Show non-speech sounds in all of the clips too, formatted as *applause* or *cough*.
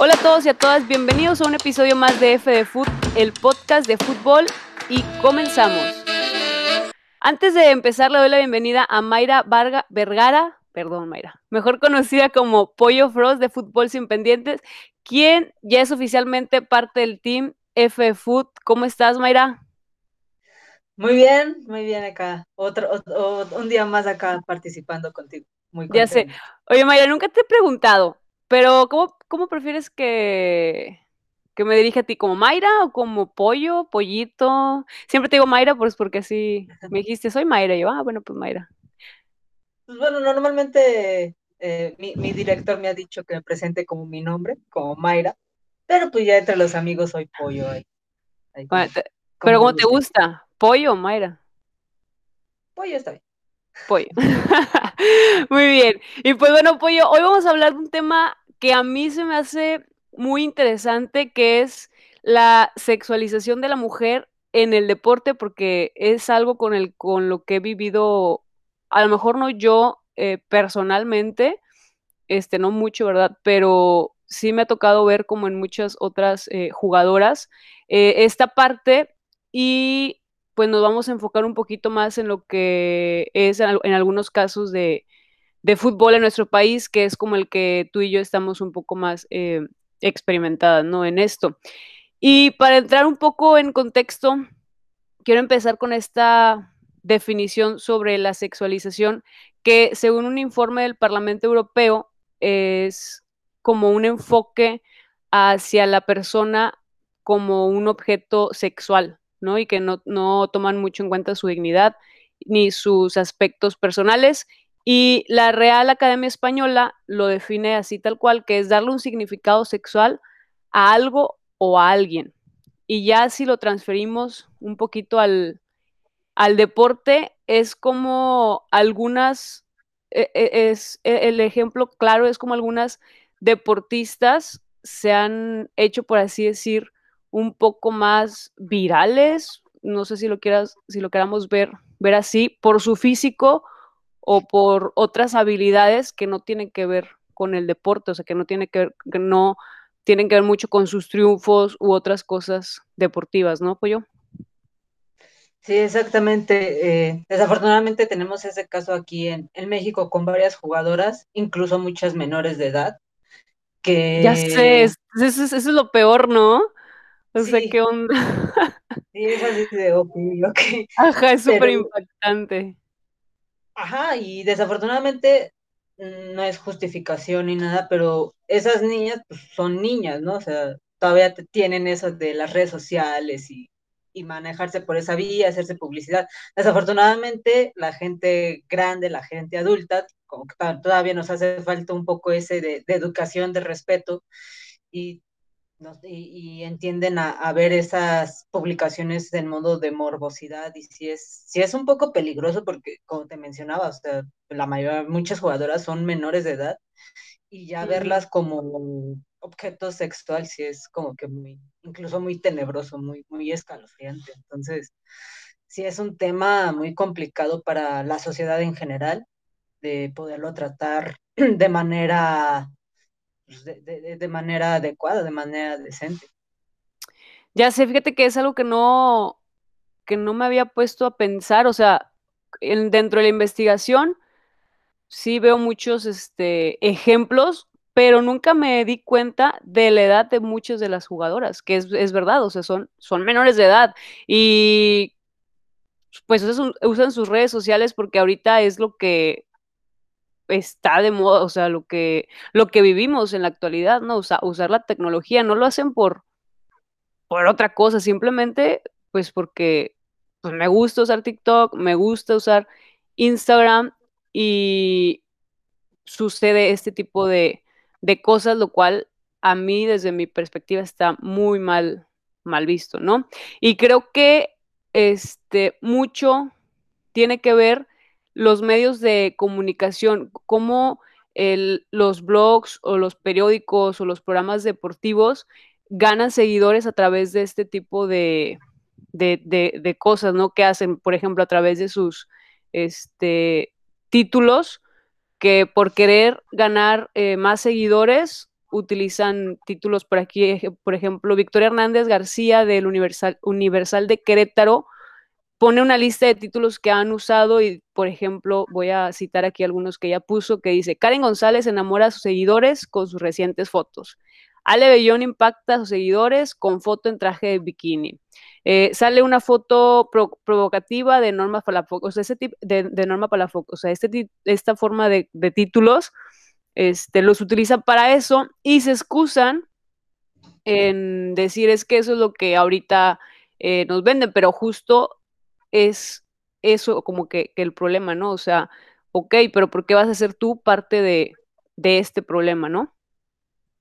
Hola a todos y a todas, bienvenidos a un episodio más de F de Foot, el podcast de fútbol y comenzamos. Antes de empezar le doy la bienvenida a Mayra Varga, Vergara, perdón Mayra, mejor conocida como Pollo Frost de Fútbol Sin Pendientes, quien ya es oficialmente parte del team F de Foot. ¿Cómo estás Mayra? Muy bien, muy bien acá. Otro, un día más acá participando contigo. Muy ya sé. Oye, Mayra, nunca te he preguntado, pero ¿cómo, cómo prefieres que, que me dirija a ti? ¿Como Mayra o como pollo, pollito? Siempre te digo Mayra, pues porque así *laughs* me dijiste, soy Mayra. Y yo, ah, bueno, pues Mayra. Pues bueno, normalmente eh, mi, mi, director me ha dicho que me presente como mi nombre, como Mayra, pero pues ya entre los amigos soy pollo. Ahí, pero ¿cómo te gusta? ¿Pollo o Mayra? Pollo está bien. Pollo. *laughs* muy bien. Y pues bueno, Pollo, hoy vamos a hablar de un tema que a mí se me hace muy interesante, que es la sexualización de la mujer en el deporte, porque es algo con, el, con lo que he vivido, a lo mejor no yo eh, personalmente, este, no mucho, ¿verdad? Pero sí me ha tocado ver como en muchas otras eh, jugadoras eh, esta parte y pues nos vamos a enfocar un poquito más en lo que es en, algunos casos de, fútbol en nuestro país, que es como el que tú y yo estamos un poco más eh, experimentadas, ¿no? En esto. Y para entrar un poco en contexto, quiero empezar con esta definición sobre la sexualización, que según un informe del Parlamento Europeo es como un enfoque hacia la persona como un objeto sexual, ¿no? Y que no, toman mucho en cuenta su dignidad ni sus aspectos personales. Y la Real Academia Española lo define así tal cual, que es darle un significado sexual a algo o a alguien. Y ya si lo transferimos un poquito al, al deporte, es como algunas, e, e, es, e, el ejemplo claro es como algunas deportistas se han hecho, por así decir, un poco más virales, no sé si lo quieras, si lo queramos ver, ver así, por su físico o por otras habilidades que no tienen que ver con el deporte, o sea, que no tiene que ver, que no tienen que ver mucho con sus triunfos u otras cosas deportivas, ¿no, Pollo? Sí, exactamente. Eh, desafortunadamente tenemos ese caso aquí en, en, México con varias jugadoras, incluso muchas menores de edad, que... Ya sé, eso, eso es lo peor, ¿no? O sea, ¿qué onda? Sí, es así de ok, ok. *laughs* Ajá, es súper impactante. Ajá, y desafortunadamente mm, no es justificación ni nada, pero esas niñas pues, son niñas, ¿no? O sea, todavía tienen eso de las redes sociales y, y manejarse por esa vía, hacerse publicidad. Desafortunadamente, la gente grande, la gente adulta, como que todavía nos hace falta un poco ese de, de educación, de respeto, y y, entienden a, ver esas publicaciones en modo de morbosidad y si es, si es un poco peligroso porque, como te mencionaba, la mayoría, muchas jugadoras son menores de edad y ya verlas como objeto sexual si es como que muy, incluso muy tenebroso, muy, muy escalofriante. Entonces, sí es un tema muy complicado para la sociedad en general de poderlo tratar *clears throat* de manera pues, de, manera adecuada, de manera decente. Ya sé, fíjate que es algo que no, que no me había puesto a pensar, o sea, dentro de la investigación sí veo muchos este, ejemplos, pero nunca me di cuenta de la edad de muchas de las jugadoras, que es, verdad, o sea, son, son menores de edad y pues usan sus redes sociales porque ahorita es lo que está de moda, o sea, lo que, lo que vivimos en la actualidad, ¿no? usar la tecnología, no lo hacen por, por otra cosa, simplemente pues porque pues, me gusta usar TikTok, me gusta usar Instagram y sucede este tipo de, de cosas, lo cual a mí desde mi perspectiva está muy mal, mal visto, ¿no? Y creo que este, mucho tiene que ver los medios de comunicación, cómo los blogs o los periódicos o los programas deportivos ganan seguidores a través de este tipo de, de, cosas, ¿no? Que hacen, por ejemplo, a través de sus este, títulos, que por querer ganar eh, más seguidores utilizan títulos por aquí, por ejemplo, Victoria Hernández García del Universal, Universal de Querétaro pone una lista de títulos que han usado y, por ejemplo, voy a citar aquí algunos que ella puso, que dice, Karen González enamora a sus seguidores con sus recientes fotos. Ale Bellón impacta a sus seguidores con foto en traje de bikini. Eh, sale una foto pro provocativa de Norma Palafox, o sea, ese tipo de, de, Norma Palafox, o sea, este, esta forma de, de títulos este, los utilizan para eso y se excusan en decir es que eso es lo que ahorita eh, nos venden, pero justo es eso como que, que, el problema, ¿no? O sea, ok, pero ¿por qué vas a ser tú parte de, de este problema, ¿no?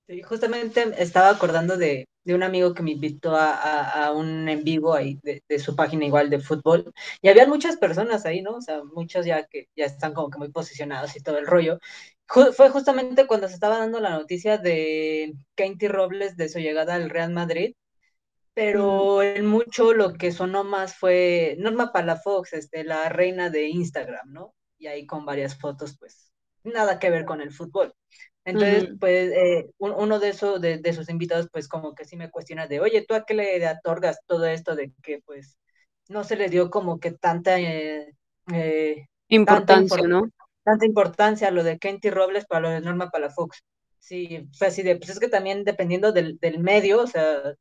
Sí, justamente estaba acordando de, de un amigo que me invitó a, a, a un en vivo ahí de, de, su página igual de fútbol y había muchas personas ahí, ¿no? O sea, muchos ya que ya están como que muy posicionados y todo el rollo fue justamente cuando se estaba dando la noticia de Katie Robles de su llegada al Real Madrid, pero en mucho lo que sonó más fue Norma Palafox, este, la reina de Instagram, ¿no? Y ahí con varias fotos, pues nada que ver con el fútbol. Entonces, uh -huh. pues eh, uno de esos, de, de, sus invitados, pues como que sí me cuestiona de, oye, ¿tú a qué le otorgas todo esto de que pues no se le dio como que tanta... Eh, eh, importancia, tanta ¿no? tanta importancia lo de Kenty Robles para lo de Norma Palafox. Sí, fue así de, pues es que también dependiendo del, del medio, o sea,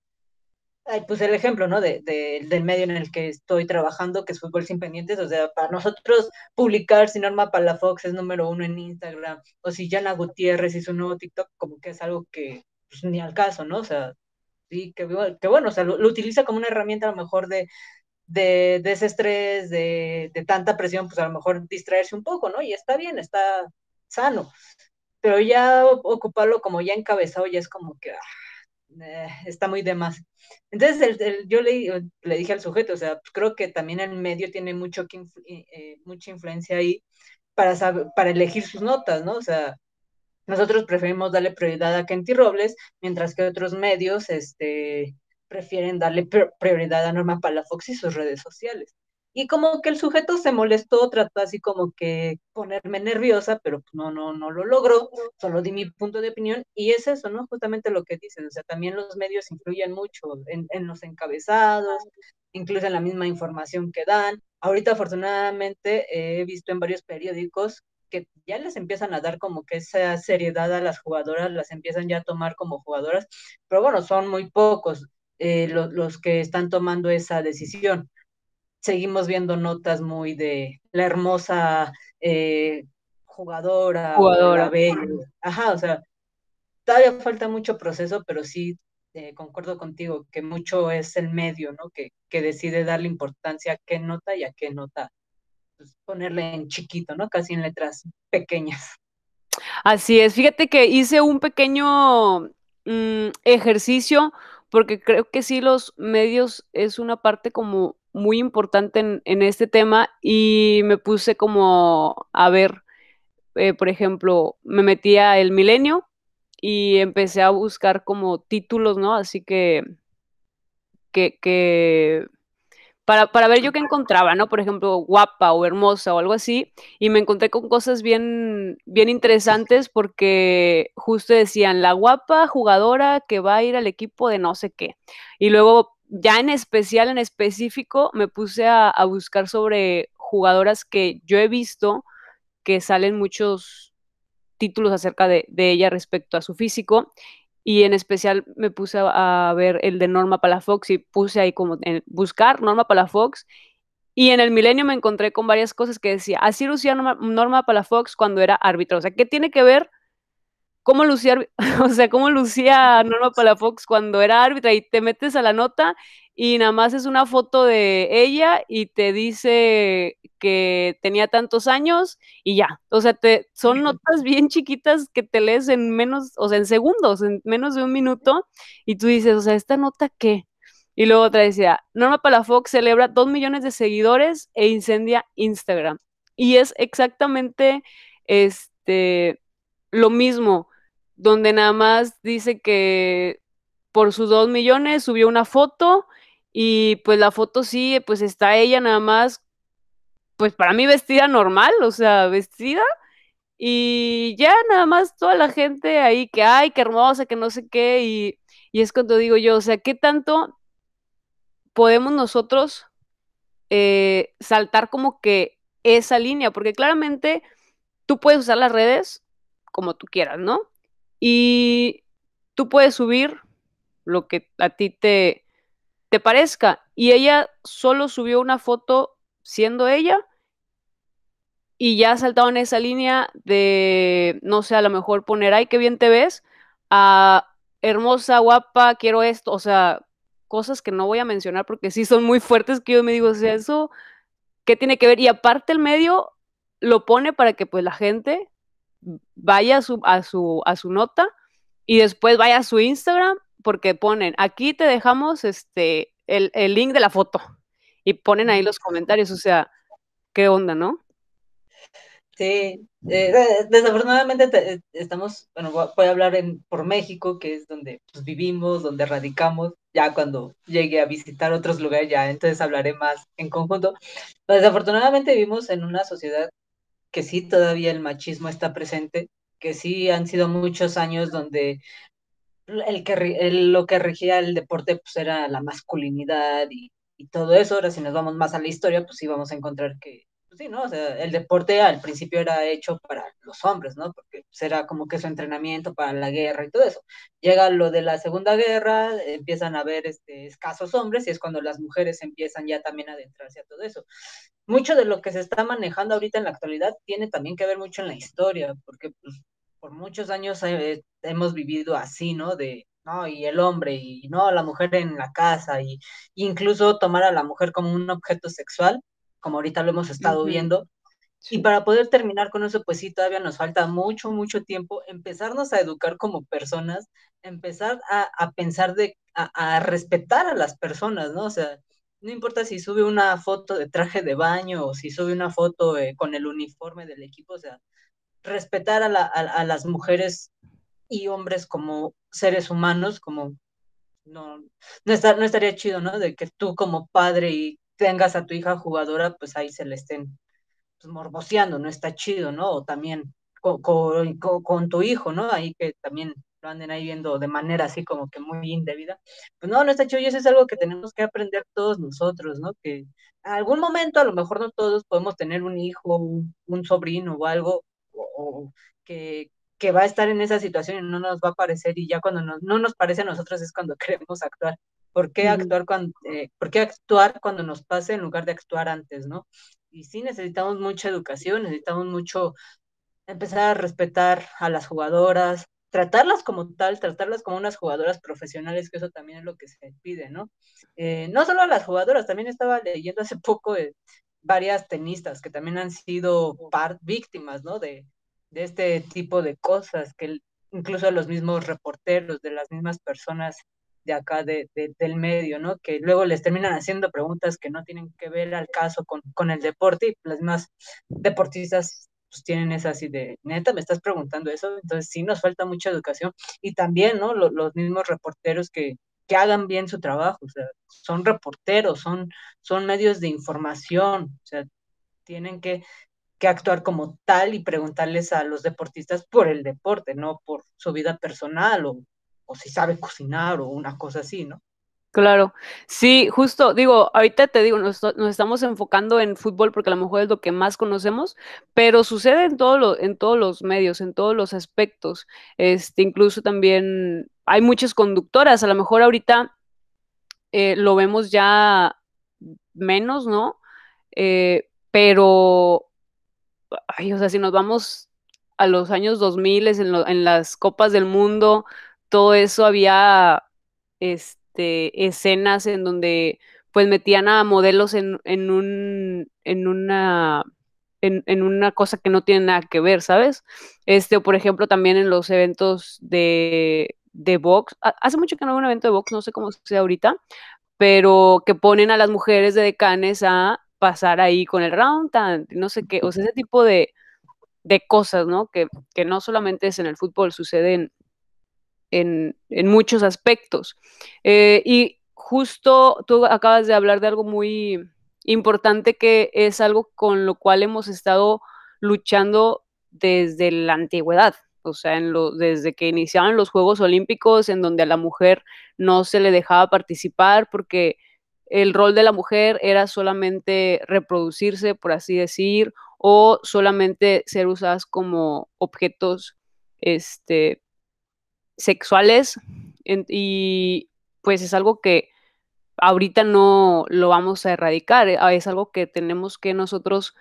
pues el ejemplo, ¿no? De, de, del medio en el que estoy trabajando, que es Fútbol Sin Pendientes, o sea, para nosotros publicar si Norma Palafox es número uno en Instagram, o si Jana Gutiérrez hizo un nuevo TikTok, como que es algo que pues, ni al caso, ¿no? O sea, sí, que, bueno, o sea, lo, lo utiliza como una herramienta a lo mejor de, de, de ese estrés, de, de, tanta presión, pues a lo mejor distraerse un poco, ¿no? Y está bien, está sano. Pero ya ocuparlo como ya encabezado, ya es como que ah, eh, está muy de más. Entonces, el, yo le, le, dije al sujeto, o sea, pues creo que también el medio tiene mucho influ eh, mucha influencia ahí para, saber, para elegir sus notas, ¿no? O sea, nosotros preferimos darle prioridad a Kenty Robles, mientras que otros medios, este, prefieren darle prioridad a Norma Palafox y sus redes sociales. Y como que el sujeto se molestó, trató así como que ponerme nerviosa, pero no, no, no lo logró, solo di mi punto de opinión y es eso, ¿no? Justamente lo que dicen, o sea, también los medios influyen mucho en, los encabezados, incluso en la misma información que dan. Ahorita afortunadamente he visto en varios periódicos que ya les empiezan a dar como que esa seriedad a las jugadoras, las empiezan ya a tomar como jugadoras, pero bueno, son muy pocos eh, lo, los que están tomando esa decisión. Seguimos viendo notas muy de la hermosa eh, jugadora, jugadora. La bella. Ajá, o sea, todavía falta mucho proceso, pero sí eh, concuerdo contigo que mucho es el medio, ¿no? Que, que decide darle importancia a qué nota y a qué nota pues, ponerle en chiquito, ¿no? Casi en letras pequeñas. Así es, fíjate que hice un pequeño mmm, ejercicio porque creo que sí los medios es una parte como muy importante en, en este tema y me puse como a ver, eh, por ejemplo, me metí a El Milenio y empecé a buscar como títulos, ¿no? Así que, que, que para, para, ver yo qué encontraba, ¿no? Por ejemplo, guapa o hermosa o algo así, y me encontré con cosas bien, bien interesantes porque justo decían, la guapa jugadora que va a ir al equipo de no sé qué. Y luego, ya en especial, en específico, me puse a, buscar sobre jugadoras que yo he visto que salen muchos títulos acerca de, ella respecto a su físico y en especial me puse a, ver el de Norma Palafox y puse ahí como buscar Norma Palafox y en el milenio me encontré con varias cosas que decía, así lucía Norma, Norma Palafox cuando era árbitro, o sea, ¿qué tiene que ver cómo lucía, *laughs* o sea, cómo lucía Norma Palafox cuando era árbitra y te metes a la nota y nada más es una foto de ella y te dice que tenía tantos años y ya. O sea, te, son notas bien chiquitas que te lees en menos, o sea, en segundos, en menos de un minuto y tú dices, o sea, ¿esta nota qué? Y luego otra decía, Norma Palafox celebra dos millones de seguidores e incendia Instagram. Y es exactamente este, lo mismo, donde nada más dice que por sus dos millones subió una foto y pues la foto sí, pues está ella nada más, pues para mí vestida normal, o sea, vestida, y ya nada más toda la gente ahí que, ay, qué hermosa, que no sé qué, y, y es cuando digo yo, o sea, ¿qué tanto podemos nosotros eh, saltar como que esa línea? Porque claramente tú puedes usar las redes como tú quieras, ¿no? Y tú puedes subir lo que a ti te, te parezca. Y ella solo subió una foto siendo ella y ya saltado en esa línea de, no sé, a lo mejor poner, ay, qué bien te ves, a hermosa, guapa, quiero esto, o sea, cosas que no voy a mencionar porque sí son muy fuertes que yo me digo, o sea, eso, ¿qué tiene que ver? Y aparte el medio lo pone para que pues la gente vaya a su, a su, a su nota y después vaya a su Instagram porque ponen, aquí te dejamos este, el, el link de la foto y ponen ahí los comentarios, o sea, ¿qué onda, no? Sí, eh, desafortunadamente te, estamos, bueno, voy a hablar en, por México, que es donde pues, vivimos, donde radicamos, ya cuando llegue a visitar otros lugares, ya entonces hablaré más en conjunto. Pero desafortunadamente vivimos en una sociedad que sí todavía el machismo está presente, que sí han sido muchos años donde el que, el, lo que regía el deporte pues era la masculinidad y, y todo eso. Ahora si nos vamos más a la historia, pues sí vamos a encontrar que sí, ¿no? O sea, el deporte al principio era hecho para los hombres, ¿no? Porque era como que su entrenamiento para la guerra y todo eso. Llega lo de la Segunda Guerra, empiezan a haber este, escasos hombres y es cuando las mujeres empiezan ya también a adentrarse a todo eso. Mucho de lo que se está manejando ahorita en la actualidad tiene también que ver mucho en la historia, porque pues, por muchos años eh, hemos vivido así, ¿no? De, ¿no? Y el hombre, y no, la mujer en la casa, y incluso tomar a la mujer como un objeto sexual como ahorita lo hemos estado viendo. Y para poder terminar con eso, pues sí, todavía nos falta mucho, mucho tiempo, empezarnos a educar como personas, empezar a, a pensar de, a, a, respetar a las personas, ¿no? O sea, no importa si sube una foto de traje de baño o si sube una foto eh, con el uniforme del equipo, o sea, respetar a, la, a, a, las mujeres y hombres como seres humanos, como no, no, está, no estaría chido, ¿no? De que tú como padre y tengas a tu hija jugadora, pues ahí se le estén pues, morboseando, no está chido, ¿no? O también con, tu hijo, ¿no? Ahí que también lo anden ahí viendo de manera así como que muy indebida. Pues no, no está chido y eso es algo que tenemos que aprender todos nosotros, ¿no? Que en algún momento, a lo mejor no todos podemos tener un hijo, un, sobrino o algo, o, o que, que va a estar en esa situación y no nos va a parecer y ya cuando nos, no nos parece a nosotros es cuando *laughs* queremos actuar. ¿Por qué, actuar cuando, eh, ¿Por qué actuar cuando nos pase en lugar de actuar antes, no? Y sí necesitamos mucha educación, necesitamos mucho empezar a respetar a las jugadoras, tratarlas como tal, tratarlas como unas jugadoras profesionales, que eso también es lo que se pide, ¿no? Eh, no solo a las jugadoras, también estaba leyendo hace *laughs* poco de varias tenistas que también han sido víctimas, ¿no? De, de este tipo de cosas, que incluso los mismos reporteros, de las mismas personas de acá de, de, del medio, ¿no? Que luego les terminan haciendo preguntas que no tienen que ver al caso con, con el deporte y las más deportistas pues tienen esa así de, neta, me estás preguntando eso, entonces sí nos falta mucha educación y también, ¿no? Los, los mismos reporteros que, que hagan bien su trabajo, o sea, son reporteros, son, son medios de información, o sea, tienen que, que actuar como tal y preguntarles a los deportistas por el deporte, no por su vida personal o o si sabe cocinar o una cosa así, ¿no? Claro, sí, justo, digo, ahorita te digo, nos, estamos enfocando en fútbol porque a lo mejor es lo que más conocemos, pero sucede en, todo lo, en todos los medios, en todos los aspectos. Este, incluso también hay muchas conductoras, a lo mejor ahorita eh, lo vemos ya menos, ¿no? Eh, pero, ay, o sea, si nos vamos a los años 2000 en, en las copas del mundo, todo eso había este, escenas en donde pues metían a modelos en, en un, en una, en, en, una cosa que no tiene nada que ver, ¿sabes? Este, por ejemplo, también en los eventos de, de box, hace mucho que no hay un evento de box, no sé cómo sea ahorita, pero que ponen a las mujeres de decanes a pasar ahí con el round, no sé qué, o sea, ese tipo de, de cosas, ¿no? Que, que no solamente es en el fútbol, suceden en, muchos aspectos. Eh, y justo tú acabas de hablar de algo muy importante que es algo con lo cual hemos estado luchando desde la antigüedad, o sea, desde que iniciaban los Juegos Olímpicos, en donde a la mujer no se le dejaba participar porque el rol de la mujer era solamente reproducirse, por así decir, o solamente ser usadas como objetos este, sexuales. y pues es algo que ahorita no lo vamos a erradicar, eh, es algo que tenemos que nosotros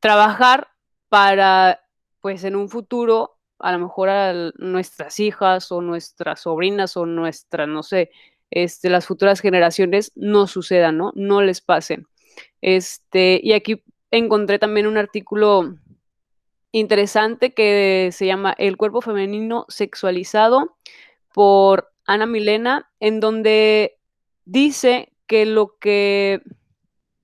trabajar para, pues en un futuro, a lo mejor a nuestras hijas o nuestras sobrinas o nuestras, no sé, este, las futuras generaciones no sucedan, ¿no? No les pasen. Este, y aquí encontré también un artículo interesante que se llama El cuerpo femenino sexualizado por Ana Milena, en donde dice que lo que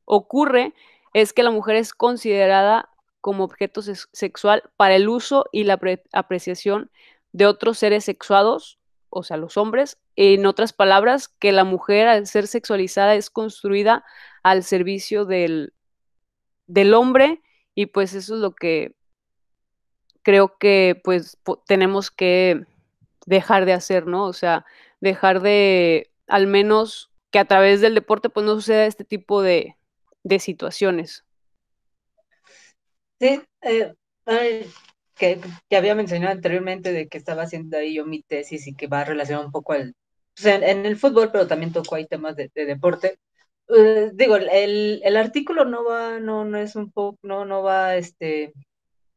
ocurre es que la mujer es considerada como objeto sexual para el uso y la apreciación de otros seres sexuados, o sea, los hombres. En otras palabras, que la mujer al ser sexualizada es construida al servicio del, del hombre y pues eso es lo que creo que pues tenemos que dejar de hacer, ¿no? O sea, dejar de al menos que a través del deporte pues no suceda este tipo de, de situaciones. Sí, eh, que, había mencionado anteriormente de que estaba haciendo ahí yo mi tesis y que va relacionado un poco al, pues, en, el fútbol, pero también tocó ahí temas de, deporte. Eh, digo, el, el, artículo no va, no, no es un poco, no, no va, este,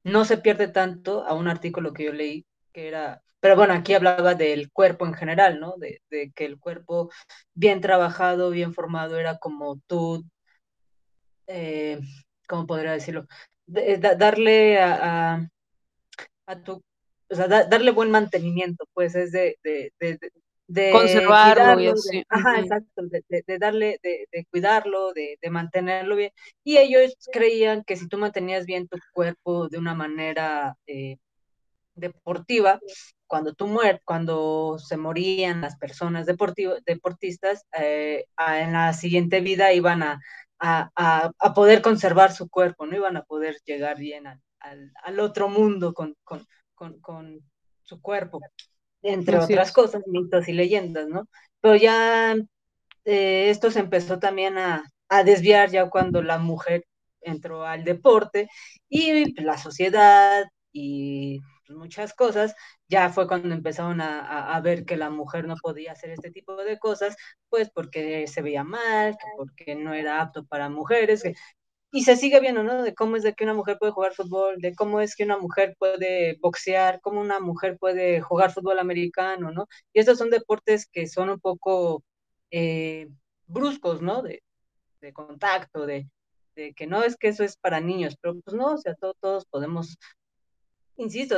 no se pierde tanto a un artículo que yo leí que era pero bueno, aquí hablaba del cuerpo en general, ¿no? De, que el cuerpo bien trabajado, bien formado, era como tú, eh, ¿cómo podría decirlo? darle a, a, tu, o sea, darle buen mantenimiento, pues es de, de, de conservarlo y así. ajá, exacto, de, darle, de, cuidarlo, de, mantenerlo bien. Y ellos creían que si tú mantenías bien tu cuerpo de una manera eh, deportiva, cuando tú mueres, cuando se morían las personas deportistas, eh, en la siguiente vida iban a, a, a, poder conservar su cuerpo, no iban a poder llegar bien al, al, otro mundo con, con, con, con, su cuerpo, entre otras cosas, mitos y leyendas, ¿no? Pero ya eh, esto se empezó también a, a desviar ya cuando la mujer entró al deporte y la sociedad y muchas cosas, ya fue cuando empezaron a, ver que la mujer no podía hacer este tipo de cosas, pues porque se veía mal, porque no era apto para mujeres, y se sigue viendo, ¿no? De cómo es de que una mujer puede jugar fútbol, de cómo es que una mujer puede boxear, cómo una mujer puede jugar fútbol americano, ¿no? Y estos son deportes que son un poco eh, bruscos, ¿no? De, contacto, de, de, que no es que eso es para niños, pero pues no, o sea, todos podemos insisto,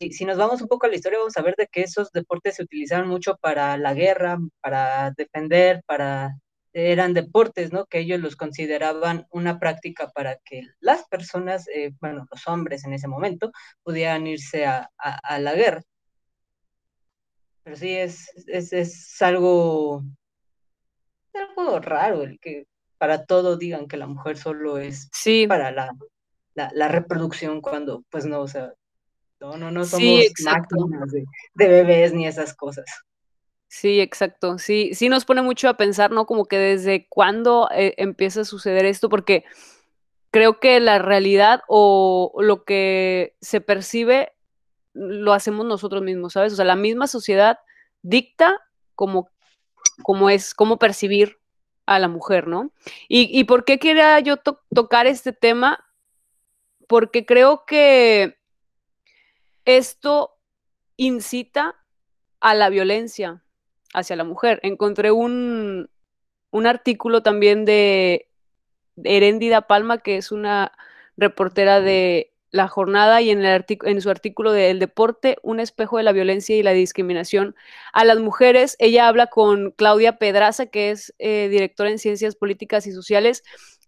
si, nos vamos un poco a la historia, vamos a ver de que esos deportes se utilizaban mucho para la guerra, para defender, para eran deportes, ¿no? Que ellos los consideraban una práctica para que las personas, eh, bueno, los hombres en ese momento, pudieran irse a, la guerra. Pero sí, es, es, es algo, algo raro el que para todo digan que la mujer solo es para la, la, la, reproducción cuando, pues no, o sea, no, no, no somos máquinas de, bebés ni esas cosas. Sí, exacto. Sí, sí nos pone mucho a pensar, ¿no? Como que desde cuándo eh, empieza a suceder esto, porque creo que la realidad o lo que se percibe lo hacemos nosotros mismos, ¿sabes? O sea, la misma sociedad dicta como, es, cómo percibir a la mujer, ¿no? ¿Y, por qué quería yo tocar este tema? Porque creo que esto incita a la violencia hacia la mujer. Encontré un, artículo también de Herendida Palma, que es una reportera de La Jornada, y en, el en su artículo de El deporte, un espejo de la violencia y la discriminación a las mujeres, ella habla con Claudia Pedraza, que es eh, directora en Ciencias Políticas y Sociales,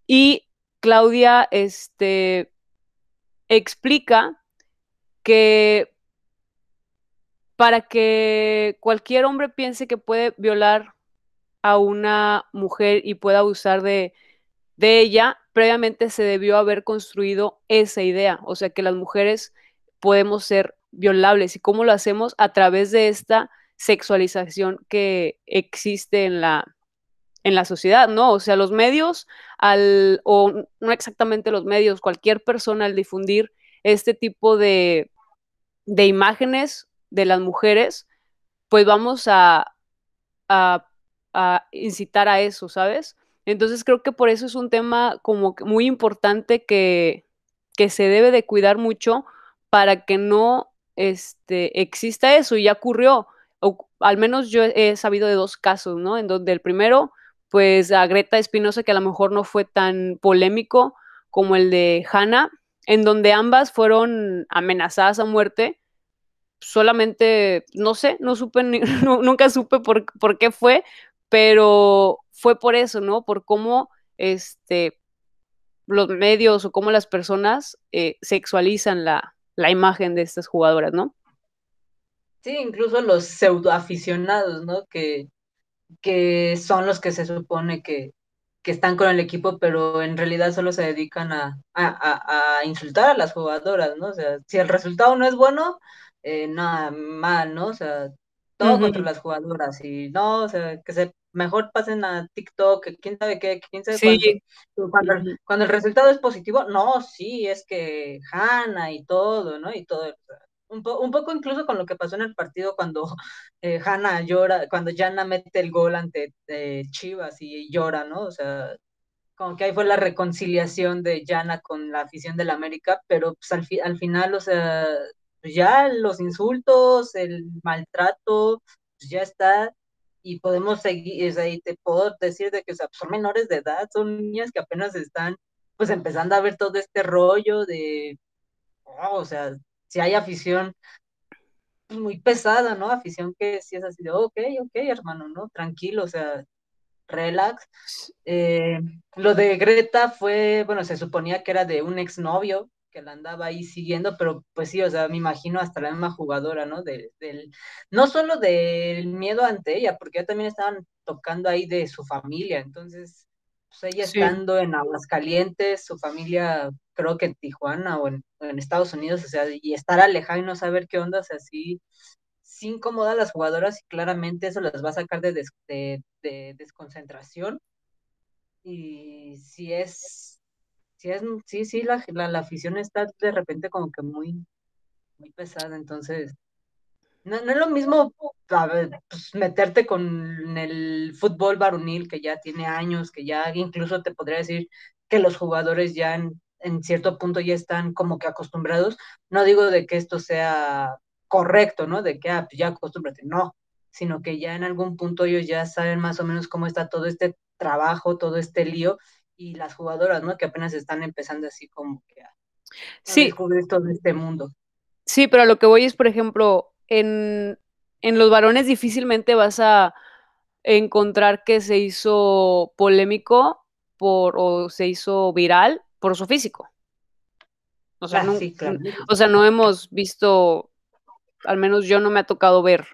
y Claudia este, explica que para que cualquier hombre piense que puede violar a una mujer y pueda abusar de, ella, previamente se debió haber construido esa idea, o sea, que las mujeres podemos ser violables y cómo lo hacemos a través de esta sexualización que existe en la, en la sociedad, ¿no? O sea, los medios, al, o no exactamente los medios, cualquier persona al difundir este tipo de, de imágenes de las mujeres, pues vamos a, a, incitar a eso, ¿sabes? Entonces creo que por eso es un tema como muy importante que, que se debe de cuidar mucho para que no este, exista eso. Y ya ocurrió, al menos yo he sabido de dos casos, ¿no? En donde el primero pues a Greta Espinosa, que a lo mejor no fue tan polémico como el de Hannah, en donde ambas fueron amenazadas a muerte. Solamente, no sé, no supe, *laughs* nunca supe por, por, qué fue, pero fue por eso, ¿no? Por cómo este, los medios o cómo las personas eh, sexualizan la, la imagen de estas jugadoras, ¿no? Sí, incluso los pseudoaficionados, ¿no? Que que son los que se supone que, que están con el equipo, pero en realidad solo se dedican a, a, a, insultar a las jugadoras, ¿no? O sea, si el resultado no es bueno, eh, nada mal, ¿no? O sea, todo uh -huh. contra las jugadoras y no, o sea, que se mejor pasen a TikTok, quién sabe qué, quién sabe sí. Cuando, -huh. cuando, el resultado es positivo, no, sí, es que Hanna y todo, ¿no? Y todo, un, po un, poco incluso con lo que pasó en el partido cuando *laughs* eh, Hanna llora, cuando Jana mete el gol ante eh, Chivas y llora, ¿no? O sea, como que ahí fue la reconciliación de Jana con la afición del América, pero pues al, fi al final, o sea, pues ya los insultos, el maltrato, pues ya está, y podemos seguir, o sea, y te puedo decir de que o sea, son menores de edad, son niñas que apenas están pues empezando a ver todo este rollo de, oh, o sea, si hay afición muy pesada, ¿no? Afición que si es así de, ok, ok, hermano, ¿no? Tranquilo, o sea, relax. Eh, lo de Greta fue, bueno, se suponía que era de un exnovio que la andaba ahí siguiendo, pero pues sí, o sea, me imagino hasta la misma jugadora, ¿no? De, del, no solo del miedo ante ella, porque ya también estaban tocando ahí de su familia, entonces, pues ella sí. estando en Aguascalientes, su familia creo que en Tijuana o en, en, Estados Unidos, o sea, y estar alejado y no saber qué onda, o sea, sí, sí incomoda a las jugadoras y claramente eso las va a sacar de, des, de, de desconcentración. Y si es, si es, sí, sí, la, la, la, afición está de repente como que muy, muy pesada, entonces, no, no es lo mismo a ver, pues, meterte con el fútbol varonil que ya tiene años, que ya incluso te podría decir que los jugadores ya en, en cierto punto ya están como que acostumbrados. No digo de que esto sea correcto, ¿no? De que ah, pues ya acostúmbrate, no, sino que ya en algún punto ellos ya saben más o menos cómo está todo este trabajo, todo este lío, y las jugadoras, ¿no? Que apenas están empezando así como que a, a sí. descubrir todo este mundo. Sí, pero lo que voy es, por ejemplo, en, en los varones difícilmente vas a encontrar que se hizo polémico por, o se hizo viral por su físico. O sea, ah, no, sí, claro. o sea, no hemos visto, al menos yo no me ha tocado ver,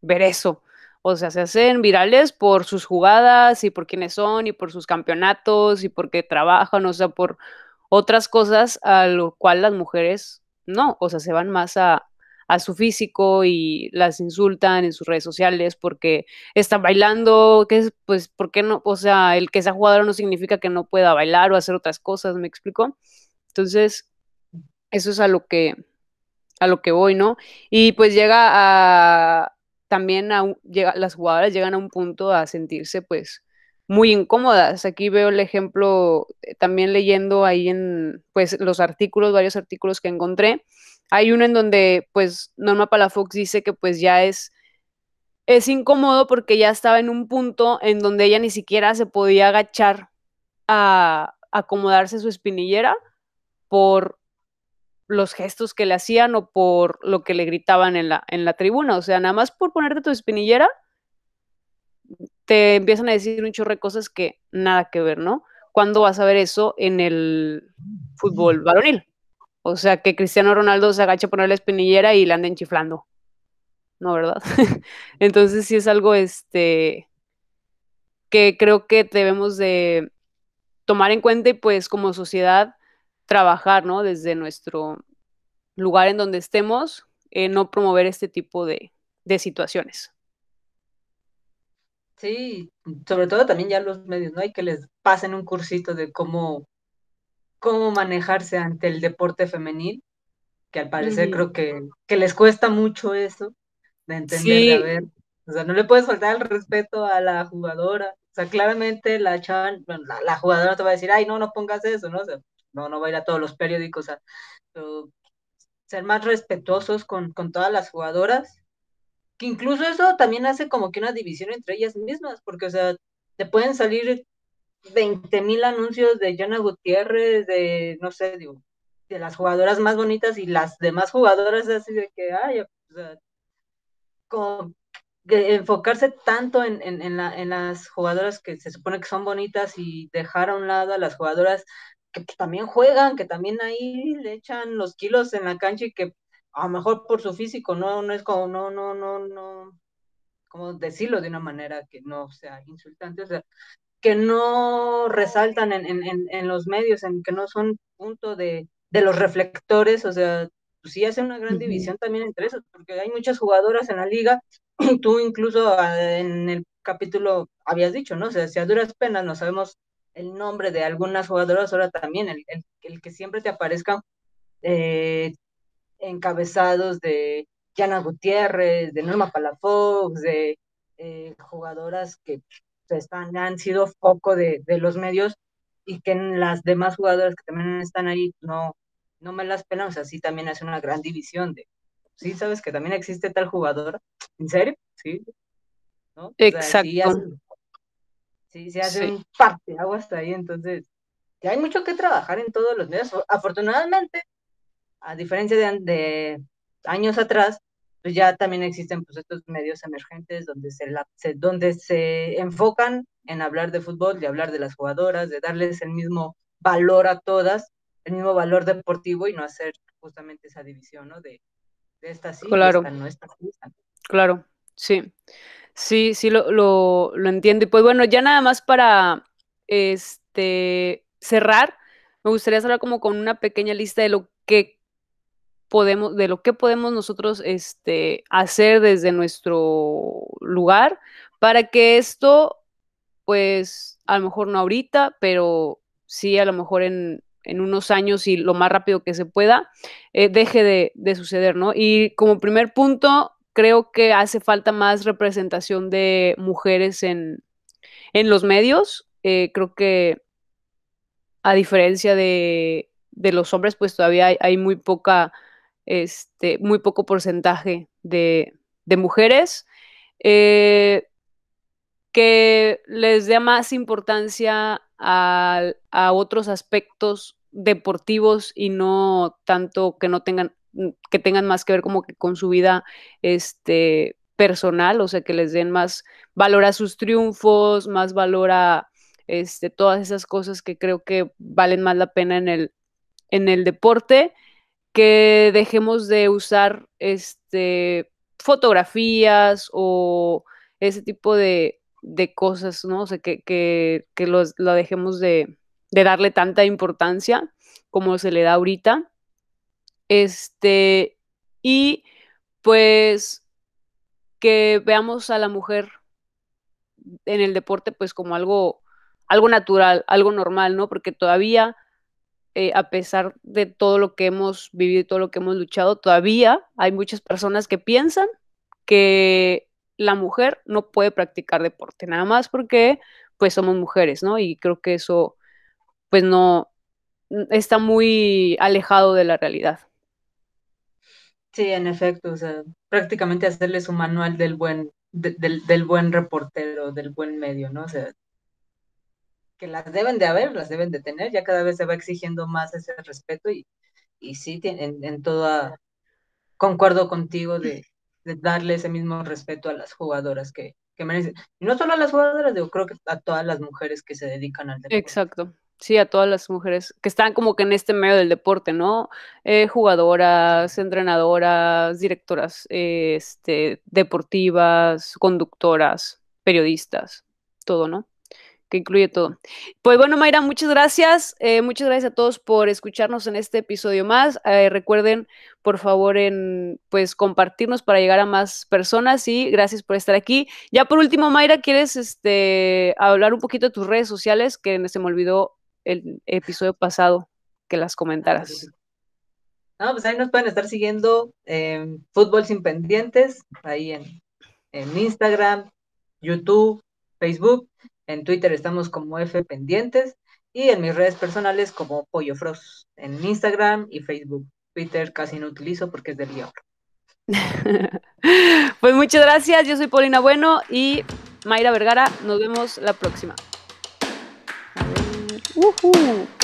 ver eso. O sea, se hacen virales por sus jugadas y por quiénes son y por sus campeonatos y porque trabajan, o sea, por otras cosas a lo cual las mujeres no, o sea, se van más a, a su físico y las insultan en sus redes sociales porque están bailando, que es, pues, ¿por qué no? O sea, el que sea jugador no significa que no pueda bailar o hacer otras cosas, ¿me explico? Entonces, eso es a lo que, a lo que voy, ¿no? Y pues llega a, también llega, las jugadoras llegan a un punto a sentirse, pues, muy incómodas. Aquí veo el ejemplo, eh, también leyendo ahí en, pues, los artículos, varios artículos que encontré, hay uno en donde, pues, Norma Palafox dice que pues ya es, es incómodo porque ya estaba en un punto en donde ella ni siquiera se podía agachar a acomodarse su espinillera por los gestos que le hacían o por lo que le gritaban en la, en la tribuna. O sea, nada más por ponerte tu espinillera, te empiezan a decir un chorro de cosas que nada que ver, ¿no? ¿Cuándo vas a ver eso en el fútbol varonil? O sea, que Cristiano Ronaldo se agache a poner la espinillera y le anden chiflando. No, ¿verdad? *laughs* Entonces sí es algo este que creo que debemos de tomar en cuenta y pues como sociedad trabajar, ¿no? Desde nuestro lugar en donde estemos, eh, no promover este tipo de, de situaciones. Sí, sobre todo también ya los medios, ¿no? Hay que les pasen un cursito de cómo, cómo manejarse ante el deporte femenil, que al parecer creo que, que les cuesta mucho eso, de entender, de ver, o sea, no le puedes faltar el respeto a la jugadora, o sea, claramente la chan, la, jugadora te va a decir, ay, no, no pongas eso, ¿no? O sea, no, no va a ir a todos los periódicos, a, ser más respetuosos con, con todas las jugadoras que incluso eso también hace como que una división entre ellas mismas, porque, o sea, te pueden salir 20 mil anuncios de Jana Gutiérrez, de, no sé, digo, de las jugadoras más bonitas y las demás jugadoras así de que, ay, o sea, enfocarse tanto en, en las jugadoras que se supone que son bonitas y dejar a un lado a las jugadoras que, que, también juegan, que también ahí le echan los kilos en la cancha y que a lo mejor por su físico, no, no es como, no, no, no, no, como decirlo de una manera que no sea insultante, o sea, que no resaltan en, en, en los medios, en que no son punto de, de los reflectores, o sea, pues sí hace una gran división también entre esos, porque hay muchas jugadoras en la liga, *clears throat* tú incluso ah, en el capítulo habías dicho, ¿no? O sea, si a duras penas no sabemos el nombre de algunas jugadoras, ahora también el, el, el que siempre te aparezca eh, encabezados de Yana Gutiérrez, de Norma Palafox, de eh, jugadoras que están, han sido foco de, de, los medios y que las demás jugadoras que también están ahí no, no me las pelan, o sea, sí también hace una gran división de, sí, sabes que también existe tal jugadora, ¿en serio? Sí. ¿No? Exacto. sí, se hace un parte agua hasta ahí, entonces, hay mucho que trabajar en todos los medios. Afortunadamente, a diferencia de, de años atrás, pues ya también existen pues estos medios emergentes donde se, la, se, donde se enfocan en hablar de fútbol, de hablar de las jugadoras, de darles el mismo valor a todas, el mismo valor deportivo y no hacer justamente esa división, ¿no? De, de esta sí, claro. esta no, esta sí. Esta. Claro, sí. Sí, sí, lo, lo, lo entiendo. Y pues bueno, ya nada más para este cerrar, me gustaría cerrar como con una pequeña lista de lo que podemos, de lo que podemos nosotros este, hacer desde nuestro lugar para que esto, pues, a lo mejor no ahorita, pero sí a lo mejor en, en unos años y lo más rápido que se pueda, eh, deje de, de, suceder, ¿no? Y como primer punto, creo que hace falta más representación de mujeres en, en los medios. Eh, creo que a diferencia de, de, los hombres, pues todavía hay, muy poca este, muy poco porcentaje de, de mujeres, eh, que les dé más importancia a, a, otros aspectos deportivos y no tanto que no tengan que tengan más que ver como que con su vida este personal, o sea, que les den más valor a sus triunfos, más valor a este, todas esas cosas que creo que valen más la pena en el, en el deporte que dejemos de usar este, fotografías o ese tipo de, de cosas, ¿no? O sea, que, que, que los, lo dejemos de, de, darle tanta importancia como se le da ahorita. Este, y pues que veamos a la mujer en el deporte pues como algo, algo natural, algo normal, ¿no? Porque todavía eh, a pesar de todo lo que hemos vivido y todo lo que hemos luchado, todavía hay muchas personas que piensan que la mujer no puede practicar deporte, nada más porque pues somos mujeres, ¿no? Y creo que eso pues no está muy alejado de la realidad. Sí, en efecto, o sea, prácticamente hacerles un manual del buen, de, del, del buen reportero, del buen medio, ¿no? O sea, que las deben de haber, las deben de tener, ya cada vez se va exigiendo más ese respeto y, y sí, en, en toda, concuerdo contigo de, de, darle ese mismo respeto a las jugadoras que, que merecen. Y no solo a las jugadoras, yo creo que a todas las mujeres que se dedican al deporte. Exacto. Sí, a todas las mujeres que están como que en este medio del deporte, ¿no? Eh, jugadoras, entrenadoras, directoras eh, este, deportivas, conductoras, periodistas, todo, ¿no? que incluye todo. Pues bueno, Mayra, muchas gracias. Eh, muchas gracias a todos por escucharnos en este episodio más. Recuerden, por favor, en pues compartirnos para llegar a más personas y gracias por estar aquí. Ya por último, Mayra, ¿quieres este, hablar un poquito de tus redes sociales? Que se me olvidó el episodio pasado que las comentaras. No, pues ahí nos pueden estar siguiendo en Fútbol Sin Pendientes, ahí en, en Instagram, YouTube, Facebook, en Twitter estamos como F Pendientes y en mis redes personales como Pollo Frost, en Instagram y Facebook. Twitter casi no utilizo porque es del diablo. *laughs* pues muchas gracias, yo soy Paulina Bueno y Mayra Vergara, nos vemos la próxima. A ver.